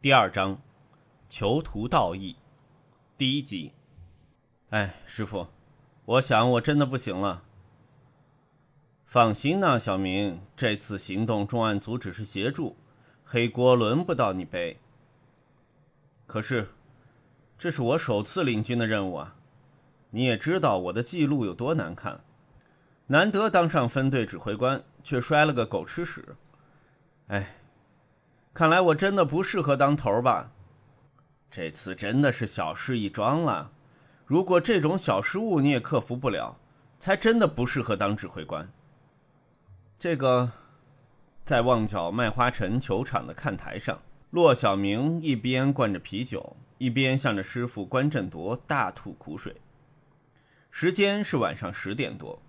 第二章，囚徒道义，第一集。哎，师傅，我想我真的不行了。放心呐，小明，这次行动重案组只是协助，黑锅轮不到你背。可是，这是我首次领军的任务啊！你也知道我的记录有多难看，难得当上分队指挥官，却摔了个狗吃屎。哎。看来我真的不适合当头吧？这次真的是小事一桩了。如果这种小失误你也克服不了，才真的不适合当指挥官。这个，在旺角麦花臣球场的看台上，骆小明一边灌着啤酒，一边向着师傅关振铎大吐苦水。时间是晚上十点多，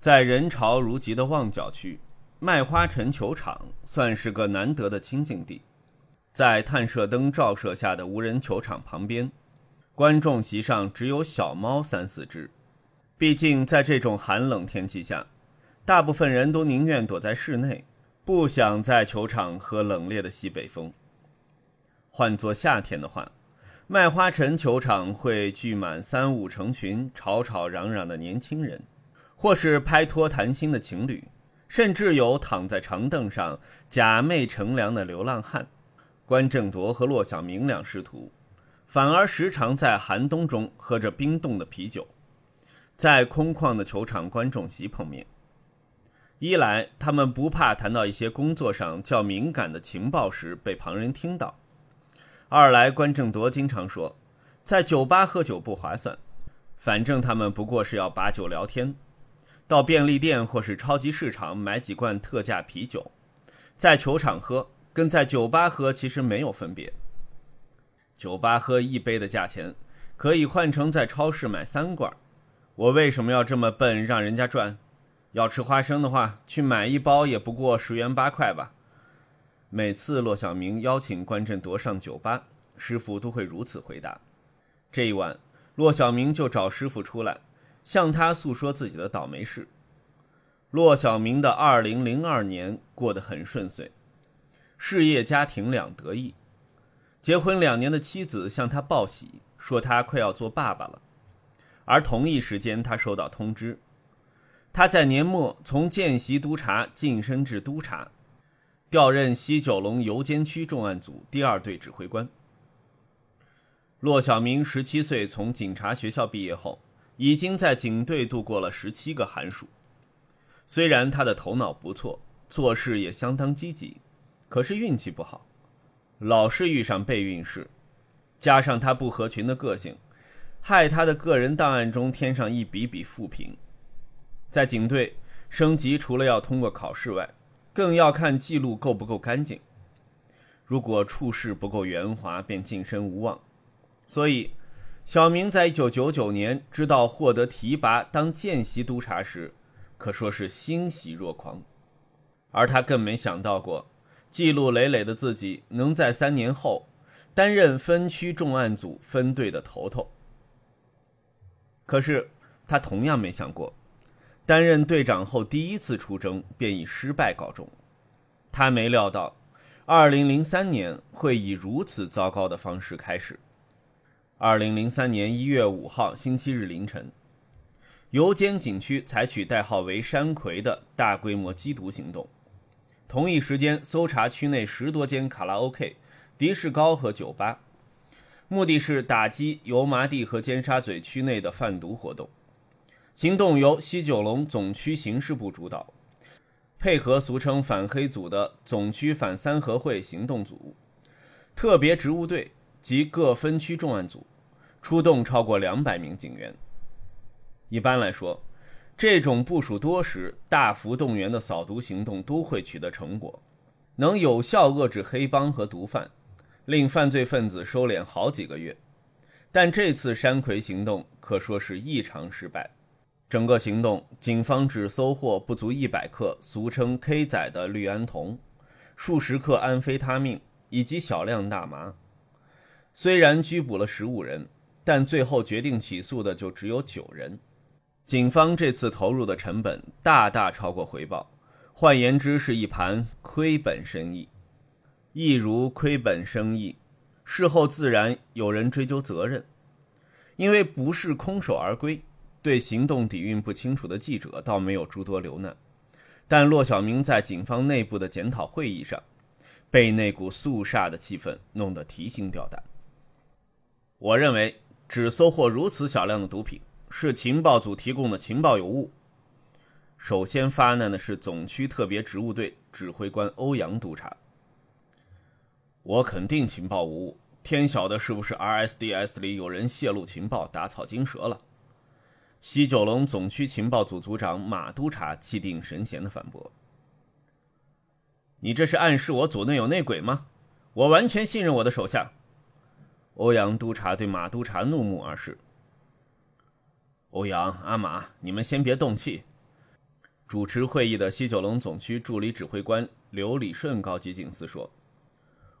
在人潮如集的旺角区。麦花臣球场算是个难得的清静地，在探射灯照射下的无人球场旁边，观众席上只有小猫三四只。毕竟在这种寒冷天气下，大部分人都宁愿躲在室内，不想在球场喝冷冽的西北风。换作夏天的话，麦花臣球场会聚满三五成群吵吵嚷嚷的年轻人，或是拍拖谈心的情侣。甚至有躺在长凳上假寐乘凉的流浪汉，关正铎和骆小明两师徒，反而时常在寒冬中喝着冰冻的啤酒，在空旷的球场观众席碰面。一来，他们不怕谈到一些工作上较敏感的情报时被旁人听到；二来，关正铎经常说，在酒吧喝酒不划算，反正他们不过是要把酒聊天。到便利店或是超级市场买几罐特价啤酒，在球场喝跟在酒吧喝其实没有分别。酒吧喝一杯的价钱，可以换成在超市买三罐。我为什么要这么笨让人家赚？要吃花生的话，去买一包也不过十元八块吧。每次骆小明邀请关振铎上酒吧，师傅都会如此回答。这一晚，骆小明就找师傅出来。向他诉说自己的倒霉事。骆小明的二零零二年过得很顺遂，事业家庭两得意。结婚两年的妻子向他报喜，说他快要做爸爸了。而同一时间，他收到通知，他在年末从见习督察晋升至督察，调任西九龙游监区重案组第二队指挥官。骆小明十七岁从警察学校毕业后。已经在警队度过了十七个寒暑。虽然他的头脑不错，做事也相当积极，可是运气不好，老是遇上背运事，加上他不合群的个性，害他的个人档案中添上一笔笔负评。在警队升级，除了要通过考试外，更要看记录够不够干净。如果处事不够圆滑，便晋升无望。所以。小明在一九九九年知道获得提拔当见习督察时，可说是欣喜若狂，而他更没想到过，记录累累的自己能在三年后担任分区重案组分队的头头。可是他同样没想过，担任队长后第一次出征便以失败告终。他没料到，二零零三年会以如此糟糕的方式开始。二零零三年一月五号星期日凌晨，油尖景区采取代号为“山葵”的大规模缉毒行动，同一时间搜查区内十多间卡拉 OK、迪士高和酒吧，目的是打击油麻地和尖沙咀区内的贩毒活动。行动由西九龙总区刑事部主导，配合俗称“反黑组”的总区反三合会行动组、特别职务队及各分区重案组。出动超过两百名警员。一般来说，这种部署多时、大幅动员的扫毒行动都会取得成果，能有效遏制黑帮和毒贩，令犯罪分子收敛好几个月。但这次山葵行动可说是异常失败。整个行动，警方只搜获不足一百克俗称 “K 仔”的氯胺酮，数十克安非他命以及小量大麻。虽然拘捕了十五人。但最后决定起诉的就只有九人，警方这次投入的成本大大超过回报，换言之是一盘亏本生意。亦如亏本生意，事后自然有人追究责任。因为不是空手而归，对行动底蕴不清楚的记者倒没有诸多留难，但骆小明在警方内部的检讨会议上，被那股肃杀的气氛弄得提心吊胆。我认为，只搜获如此小量的毒品，是情报组提供的情报有误。首先发难的是总区特别职务队指挥官欧阳督察。我肯定情报无误。天晓得是不是 RSDS 里有人泄露情报，打草惊蛇了？西九龙总区情报组组长马督察气定神闲的反驳：“你这是暗示我组内有内鬼吗？我完全信任我的手下。”欧阳督察对马督察怒目而视。欧阳、阿马，你们先别动气。主持会议的西九龙总区助理指挥官刘礼顺高级警司说：“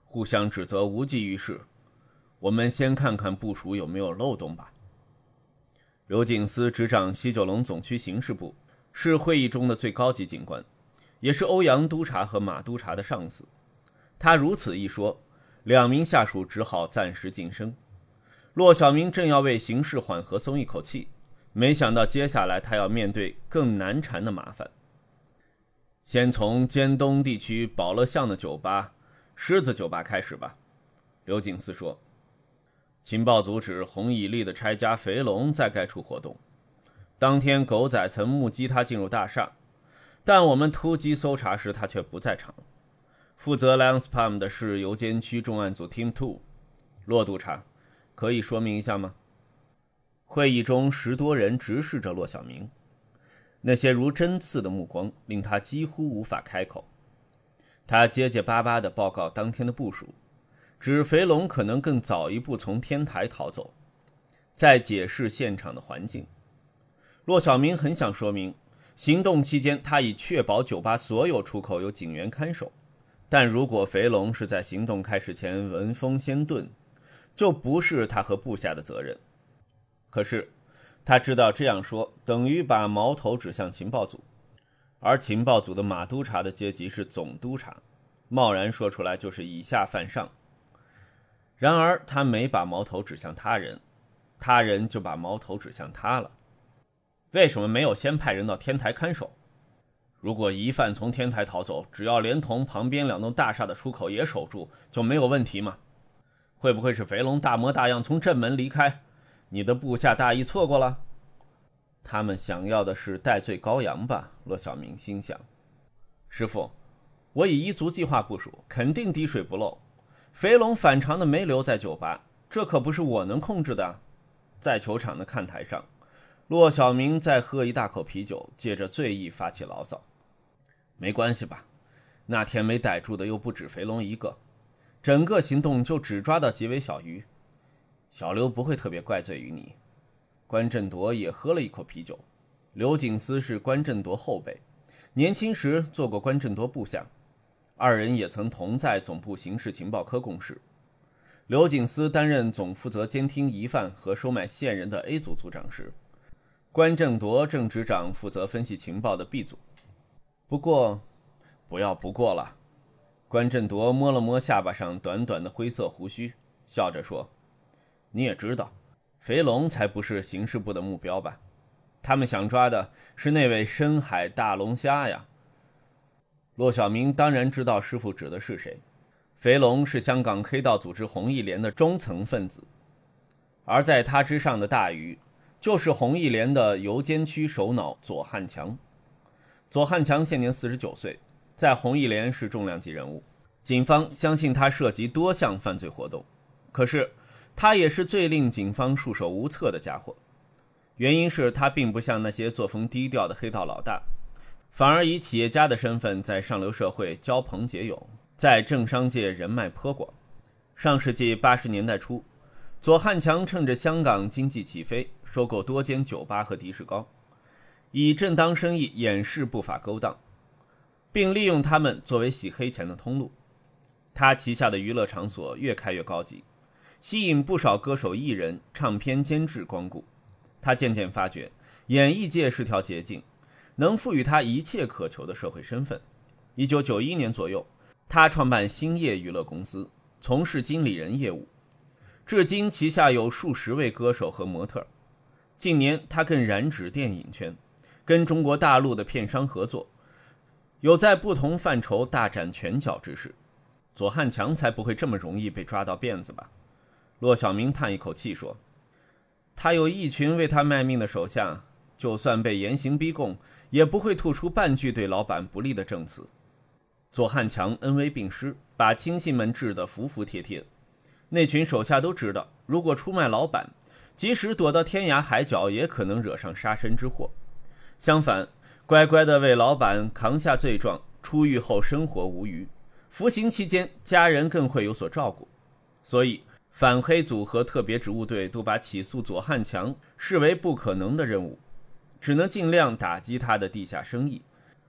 互相指责无济于事。”我们先看看部署有没有漏洞吧。刘警司执掌西九龙总区刑事部，是会议中的最高级警官，也是欧阳督察和马督察的上司。他如此一说，两名下属只好暂时晋升。骆小明正要为形势缓和松一口气，没想到接下来他要面对更难缠的麻烦。先从尖东地区宝乐巷的酒吧“狮子酒吧”开始吧，刘警司说。情报组指洪以利的拆家肥龙在该处活动。当天，狗仔曾目击他进入大厦，但我们突击搜查时，他却不在场。负责 Lance Palm 的是邮监区重案组 Team Two，骆督察，可以说明一下吗？会议中十多人直视着骆小明，那些如针刺的目光令他几乎无法开口。他结结巴巴地报告当天的部署。指肥龙可能更早一步从天台逃走，再解释现场的环境。骆小明很想说明，行动期间他已确保酒吧所有出口有警员看守，但如果肥龙是在行动开始前闻风先遁，就不是他和部下的责任。可是他知道这样说等于把矛头指向情报组，而情报组的马督察的阶级是总督察，贸然说出来就是以下犯上。然而，他没把矛头指向他人，他人就把矛头指向他了。为什么没有先派人到天台看守？如果疑犯从天台逃走，只要连同旁边两栋大厦的出口也守住，就没有问题吗？会不会是肥龙大模大样从正门离开？你的部下大意错过了？他们想要的是戴罪羔羊吧？骆小明心想。师傅，我以一族计划部署，肯定滴水不漏。肥龙反常的没留在酒吧，这可不是我能控制的。在球场的看台上，骆小明在喝一大口啤酒，借着醉意发起牢骚。没关系吧？那天没逮住的又不止肥龙一个，整个行动就只抓到几尾小鱼。小刘不会特别怪罪于你。关振铎也喝了一口啤酒。刘景思是关振铎后辈，年轻时做过关振铎部下。二人也曾同在总部刑事情报科共事。刘景思担任总负责监听疑犯和收买线人的 A 组组长时，关振铎正执掌负责分析情报的 B 组。不过，不要不过了。关振铎摸了摸下巴上短短的灰色胡须，笑着说：“你也知道，肥龙才不是刑事部的目标吧？他们想抓的是那位深海大龙虾呀。”骆小明当然知道师傅指的是谁，肥龙是香港黑道组织红义联的中层分子，而在他之上的大鱼，就是红义联的邮监区首脑左汉强。左汉强现年四十九岁，在红义联是重量级人物，警方相信他涉及多项犯罪活动。可是，他也是最令警方束手无策的家伙，原因是他并不像那些作风低调的黑道老大。反而以企业家的身份在上流社会交朋结友，在政商界人脉颇广。上世纪八十年代初，左汉强趁着香港经济起飞，收购多间酒吧和迪士高，以正当生意掩饰不法勾当，并利用他们作为洗黑钱的通路。他旗下的娱乐场所越开越高级，吸引不少歌手、艺人、唱片监制光顾。他渐渐发觉，演艺界是条捷径。能赋予他一切渴求的社会身份。一九九一年左右，他创办兴业娱乐公司，从事经理人业务，至今旗下有数十位歌手和模特。近年，他更染指电影圈，跟中国大陆的片商合作，有在不同范畴大展拳脚之势。左汉强才不会这么容易被抓到辫子吧？骆小明叹一口气说：“他有一群为他卖命的手下，就算被严刑逼供，也不会吐出半句对老板不利的证词。”左汉强恩威并施，把亲信们治得服服帖帖。那群手下都知道，如果出卖老板，即使躲到天涯海角，也可能惹上杀身之祸。相反，乖乖的为老板扛下罪状，出狱后生活无虞。服刑期间，家人更会有所照顾，所以反黑组和特别职务队都把起诉左汉强视为不可能的任务，只能尽量打击他的地下生意，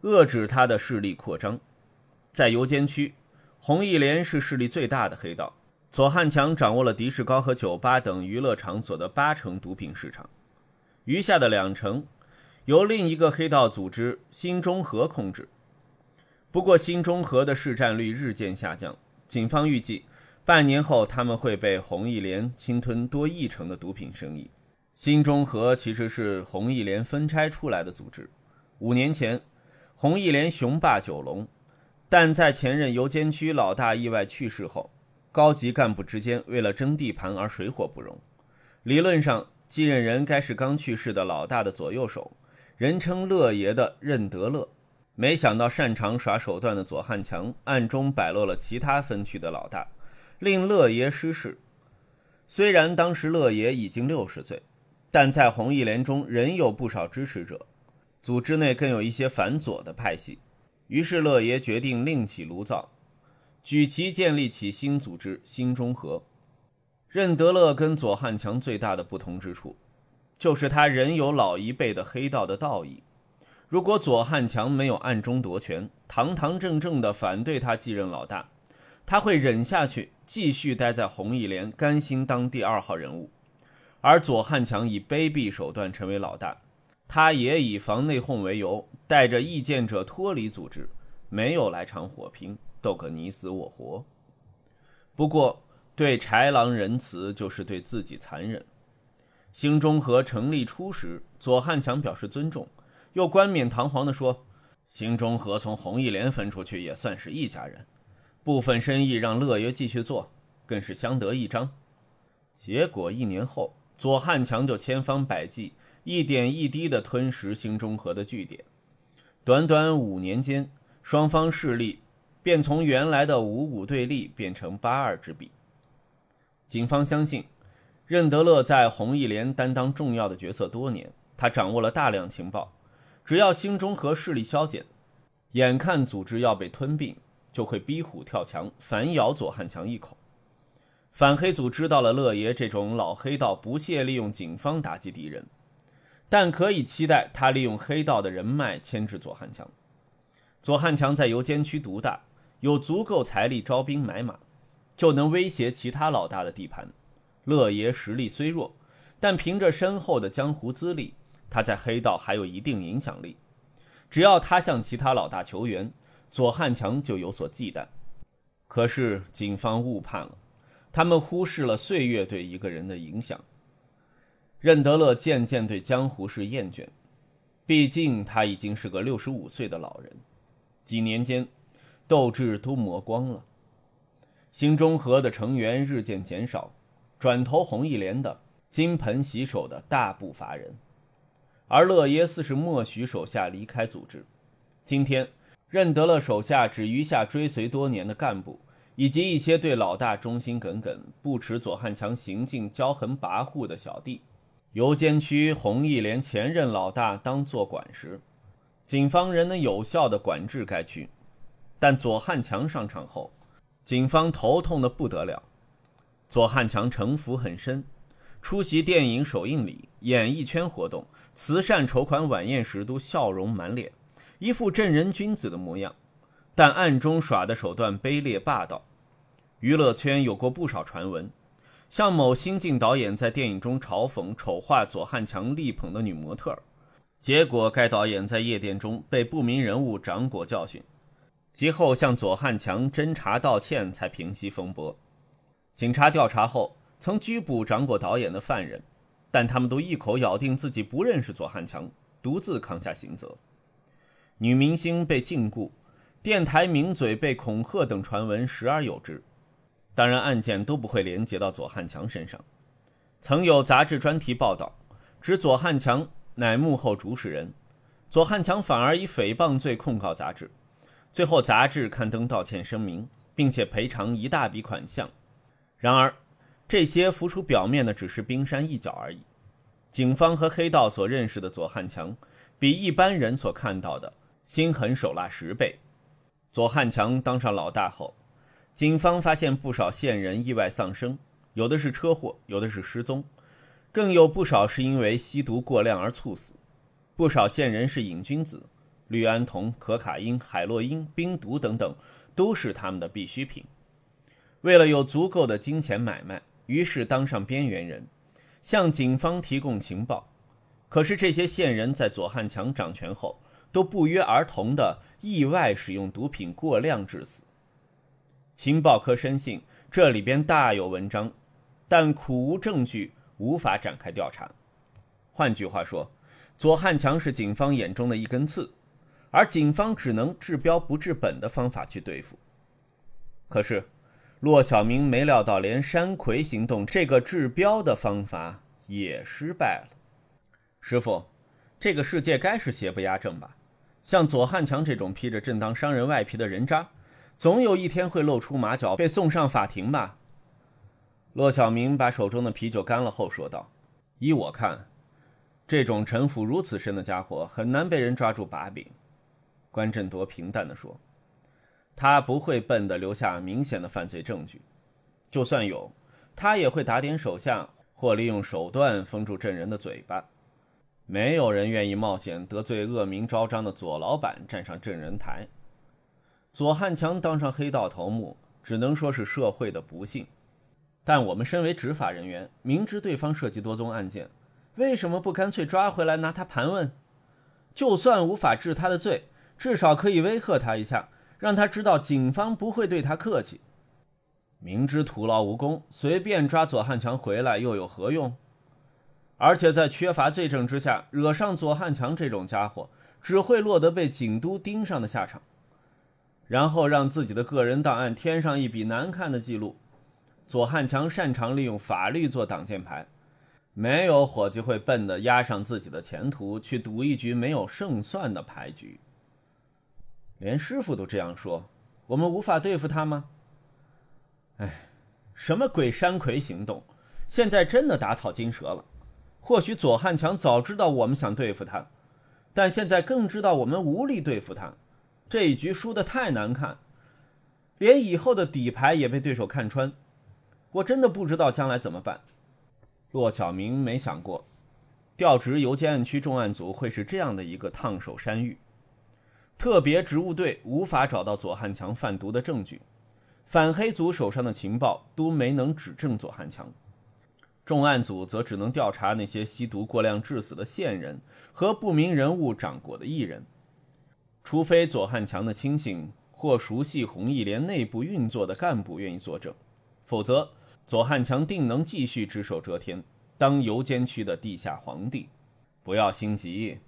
遏制他的势力扩张。在油尖区，红一连是势力最大的黑道，左汉强掌握了迪士高和酒吧等娱乐场所的八成毒品市场，余下的两成由另一个黑道组织新中和控制。不过，新中和的市占率日渐下降。警方预计，半年后他们会被红艺联侵吞多一成的毒品生意。新中和其实是红艺联分拆出来的组织。五年前，红艺联雄霸九龙，但在前任油尖区老大意外去世后，高级干部之间为了争地盘而水火不容。理论上，继任人该是刚去世的老大的左右手，人称“乐爷”的任德乐。没想到擅长耍手段的左汉强暗中摆落了其他分区的老大，令乐爷失势。虽然当时乐爷已经六十岁，但在红一连中仍有不少支持者，组织内更有一些反左的派系。于是乐爷决定另起炉灶，举旗建立起新组织新中和。任德乐跟左汉强最大的不同之处，就是他仍有老一辈的黑道的道义。如果左汉强没有暗中夺权，堂堂正正的反对他继任老大，他会忍下去，继续待在红艺联，甘心当第二号人物。而左汉强以卑鄙手段成为老大，他也以防内讧为由，带着意见者脱离组织，没有来场火拼，斗个你死我活。不过，对豺狼仁慈，就是对自己残忍。兴中和成立初时，左汉强表示尊重。又冠冕堂皇地说：“新中和从红艺联分出去，也算是一家人。部分生意让乐爷继续做，更是相得益彰。”结果一年后，左汉强就千方百计、一点一滴地吞食新中和的据点。短短五年间，双方势力便从原来的五五对立变成八二之比。警方相信，任德乐在红艺联担当重要的角色多年，他掌握了大量情报。只要新中和势力消减，眼看组织要被吞并，就会逼虎跳墙，反咬左汉强一口。反黑组知道了乐爷这种老黑道不屑利用警方打击敌人，但可以期待他利用黑道的人脉牵制左汉强。左汉强在油尖区独大，有足够财力招兵买马，就能威胁其他老大的地盘。乐爷实力虽弱，但凭着深厚的江湖资历。他在黑道还有一定影响力，只要他向其他老大求援，左汉强就有所忌惮。可是警方误判了，他们忽视了岁月对一个人的影响。任德乐渐渐对江湖事厌倦，毕竟他已经是个六十五岁的老人，几年间，斗志都磨光了。新中和的成员日渐减少，转投红一连的金盆洗手的大不乏人。而乐耶斯是默许手下离开组织。今天，认得了手下只余下追随多年的干部，以及一些对老大忠心耿耿、不耻左汉强行径骄横跋扈的小弟。游监区红一连前任老大当做管时，警方仍能有效地管制该区。但左汉强上场后，警方头痛得不得了。左汉强城府很深，出席电影首映礼、演艺圈活动。慈善筹款晚宴时都笑容满脸，一副正人君子的模样，但暗中耍的手段卑劣霸道。娱乐圈有过不少传闻，像某新晋导演在电影中嘲讽丑化左汉强力捧的女模特儿，结果该导演在夜店中被不明人物掌掴教训。其后向左汉强侦查道歉，才平息风波。警察调查后，曾拘捕掌过导演的犯人，但他们都一口咬定自己不认识左汉强，独自扛下刑责。女明星被禁锢，电台名嘴被恐吓等传闻时而有之。当然，案件都不会连接到左汉强身上。曾有杂志专题报道，指左汉强乃幕后主使人，左汉强反而以诽谤罪控告杂志。最后，杂志刊登道歉声明，并且赔偿一大笔款项。然而，这些浮出表面的只是冰山一角而已。警方和黑道所认识的左汉强，比一般人所看到的心狠手辣十倍。左汉强当上老大后，警方发现不少线人意外丧生，有的是车祸，有的是失踪，更有不少是因为吸毒过量而猝死。不少线人是瘾君子。氯胺酮、可卡因、海洛因、冰毒等等，都是他们的必需品。为了有足够的金钱买卖，于是当上边缘人，向警方提供情报。可是这些线人在左汉强掌权后，都不约而同的意外使用毒品过量致死。情报科深信这里边大有文章，但苦无证据，无法展开调查。换句话说，左汉强是警方眼中的一根刺。而警方只能治标不治本的方法去对付。可是，骆小明没料到，连山葵行动这个治标的方法也失败了。师傅，这个世界该是邪不压正吧？像左汉强这种披着正当商人外皮的人渣，总有一天会露出马脚，被送上法庭吧？骆小明把手中的啤酒干了后说道：“依我看，这种城府如此深的家伙，很难被人抓住把柄。”关振铎平淡地说：“他不会笨的留下明显的犯罪证据，就算有，他也会打点手下或利用手段封住证人的嘴巴。没有人愿意冒险得罪恶名昭彰的左老板站上证人台。左汉强当上黑道头目，只能说是社会的不幸。但我们身为执法人员，明知对方涉及多宗案件，为什么不干脆抓回来拿他盘问？就算无法治他的罪。”至少可以威吓他一下，让他知道警方不会对他客气。明知徒劳无功，随便抓左汉强回来又有何用？而且在缺乏罪证之下，惹上左汉强这种家伙，只会落得被警督盯上的下场，然后让自己的个人档案添上一笔难看的记录。左汉强擅长利用法律做挡箭牌，没有伙计会笨的押上自己的前途去赌一局没有胜算的牌局。连师傅都这样说，我们无法对付他吗？哎，什么鬼山葵行动，现在真的打草惊蛇了。或许左汉强早知道我们想对付他，但现在更知道我们无力对付他。这一局输得太难看，连以后的底牌也被对手看穿。我真的不知道将来怎么办。骆小明没想过，调职邮件案区重案组会是这样的一个烫手山芋。特别职务队无法找到左汉强贩毒的证据，反黑组手上的情报都没能指证左汉强，重案组则只能调查那些吸毒过量致死的线人和不明人物掌过的艺人，除非左汉强的亲信或熟悉红艺联内部运作的干部愿意作证，否则左汉强定能继续只手遮天，当游监区的地下皇帝。不要心急，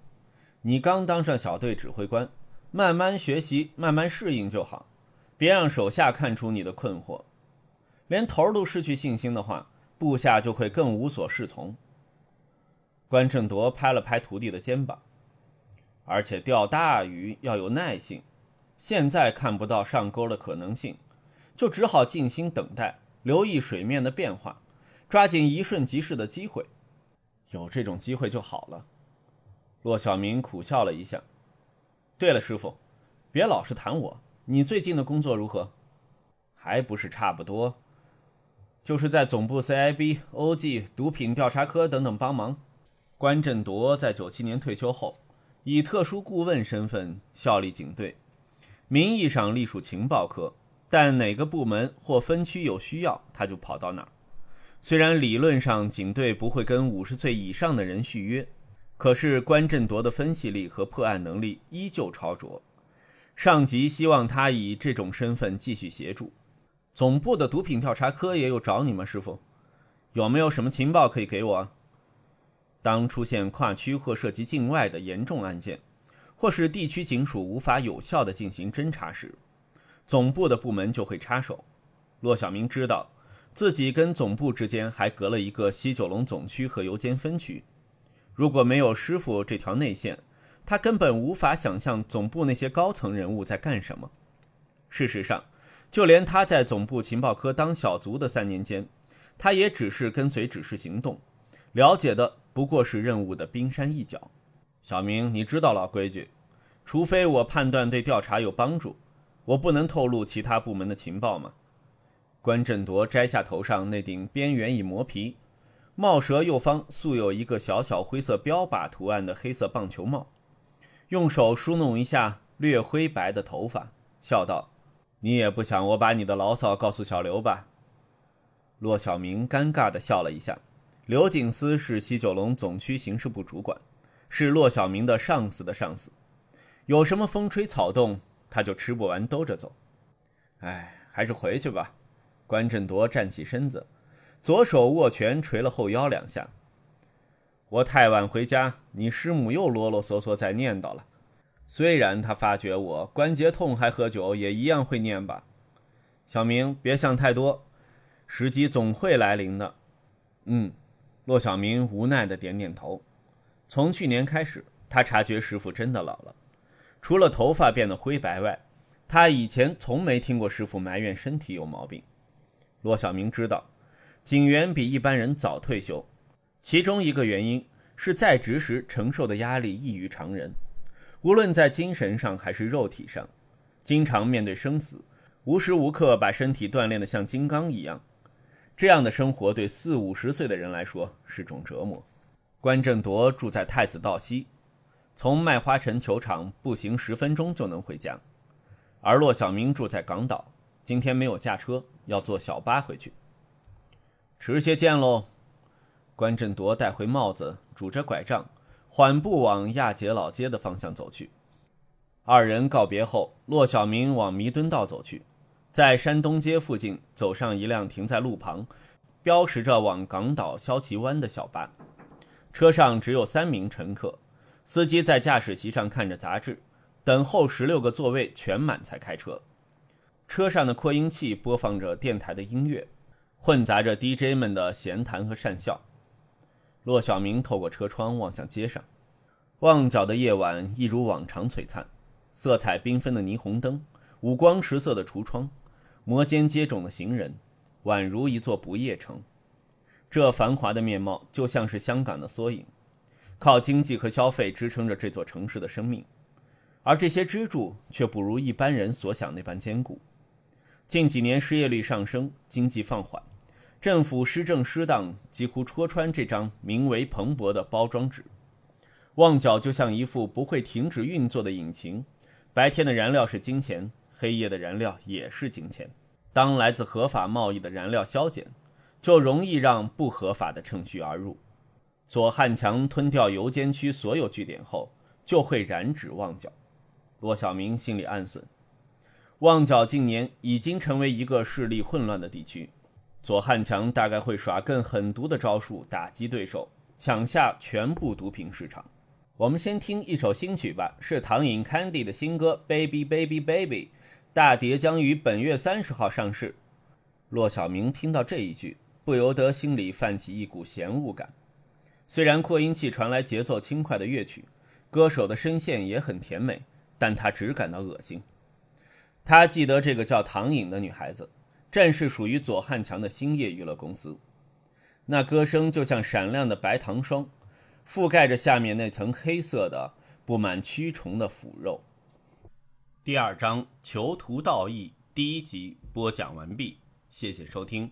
你刚当上小队指挥官。慢慢学习，慢慢适应就好，别让手下看出你的困惑。连头都失去信心的话，部下就会更无所适从。关正铎拍了拍徒弟的肩膀，而且钓大鱼要有耐性，现在看不到上钩的可能性，就只好静心等待，留意水面的变化，抓紧一瞬即逝的机会。有这种机会就好了。骆小明苦笑了一下。对了，师傅，别老是谈我。你最近的工作如何？还不是差不多，就是在总部 CIB、OG、毒品调查科等等帮忙。关振铎在九七年退休后，以特殊顾问身份效力警队，名义上隶属情报科，但哪个部门或分区有需要，他就跑到哪儿。虽然理论上警队不会跟五十岁以上的人续约。可是关振铎的分析力和破案能力依旧超卓，上级希望他以这种身份继续协助。总部的毒品调查科也有找你吗，师傅？有没有什么情报可以给我？当出现跨区或涉及境外的严重案件，或是地区警署无法有效的进行侦查时，总部的部门就会插手。骆小明知道自己跟总部之间还隔了一个西九龙总区和油尖分区，如果没有师傅这条内线，他根本无法想象总部那些高层人物在干什么。事实上，就连他在总部情报科当小卒的三年间。他也只是跟随指示行动，了解的不过是任务的冰山一角。小明，你知道老规矩，除非我判断对调查有帮助，我不能透露其他部门的情报吗？关振铎摘下头上那顶边缘已磨皮、帽舌右方素有一个小小灰色标靶图案的黑色棒球帽，用手梳弄一下略灰白的头发，笑道：“你也不想我把你的牢骚告诉小刘吧？”骆小明尴尬地笑了一下。刘景思是西九龙总区刑事部主管，是骆小明的上司的上司。有什么风吹草动，他就吃不完兜着走。哎，还是回去吧。关振铎站起身子，左手握拳捶了后腰两下。我太晚回家，你师母又啰啰嗦嗦在念叨了。虽然他发觉我关节痛还喝酒，也一样会念吧。小明，别想太多。时机总会来临的，嗯，骆小明无奈的点点头。从去年开始，他察觉师傅真的老了，除了头发变得灰白外，他以前从没听过师傅埋怨身体有毛病。骆小明知道，警员比一般人早退休，其中一个原因是在职时承受的压力异于常人，无论在精神上还是肉体上，经常面对生死，无时无刻把身体锻炼得像金刚一样。这样的生活对四五十岁的人来说是种折磨。关正铎住在太子道西，从麦花臣球场步行十分钟就能回家，而骆小明住在港岛，今天没有驾车，要坐小巴回去。迟些见喽。关振铎带回帽子，拄着拐杖，缓步往亚杰老街的方向走去。二人告别后，骆小明往弥敦道走去。在山东街附近走上一辆停在路旁、标识着往港岛萧旗湾的小巴，车上只有三名乘客，司机在驾驶席上看着杂志，等候十六个座位全满才开车。车上的扩音器播放着电台的音乐，混杂着 DJ 们的闲谈和讪笑。骆小明透过车窗望向街上，旺角的夜晚一如往常璀璨，色彩缤纷的霓虹灯，五光十色的橱窗。摩肩接踵的行人，宛如一座不夜城。这繁华的面貌就像是香港的缩影，靠经济和消费支撑着这座城市的生命，而这些支柱却不如一般人所想那般坚固。近几年失业率上升，经济放缓，政府施政失当，几乎戳穿这张名为“蓬勃”的包装纸。旺角就像一副不会停止运作的引擎，白天的燃料是金钱。黑夜的燃料也是金钱。当来自合法贸易的燃料消减，就容易让不合法的趁虚而入。左汉强吞掉邮监区所有据点后，就会染指旺角。骆小明心里暗损。旺角近年已经成为一个势力混乱的地区，左汉强大概会耍更狠毒的招数打击对手，抢下全部毒品市场。我们先听一首新曲吧，是唐颖 Candy 的新歌《Baby Baby Baby》。大碟将于本月三十号上市。骆小明听到这一句，不由得心里泛起一股嫌恶感。虽然扩音器传来节奏轻快的乐曲，歌手的声线也很甜美，但他只感到恶心。他记得这个叫唐颖的女孩子，正是属于左汉强的兴业娱乐公司。那歌声就像闪亮的白糖霜，覆盖着下面那层黑色的、布满蛆虫的腐肉。第二章囚徒道义第一集播讲完毕，谢谢收听。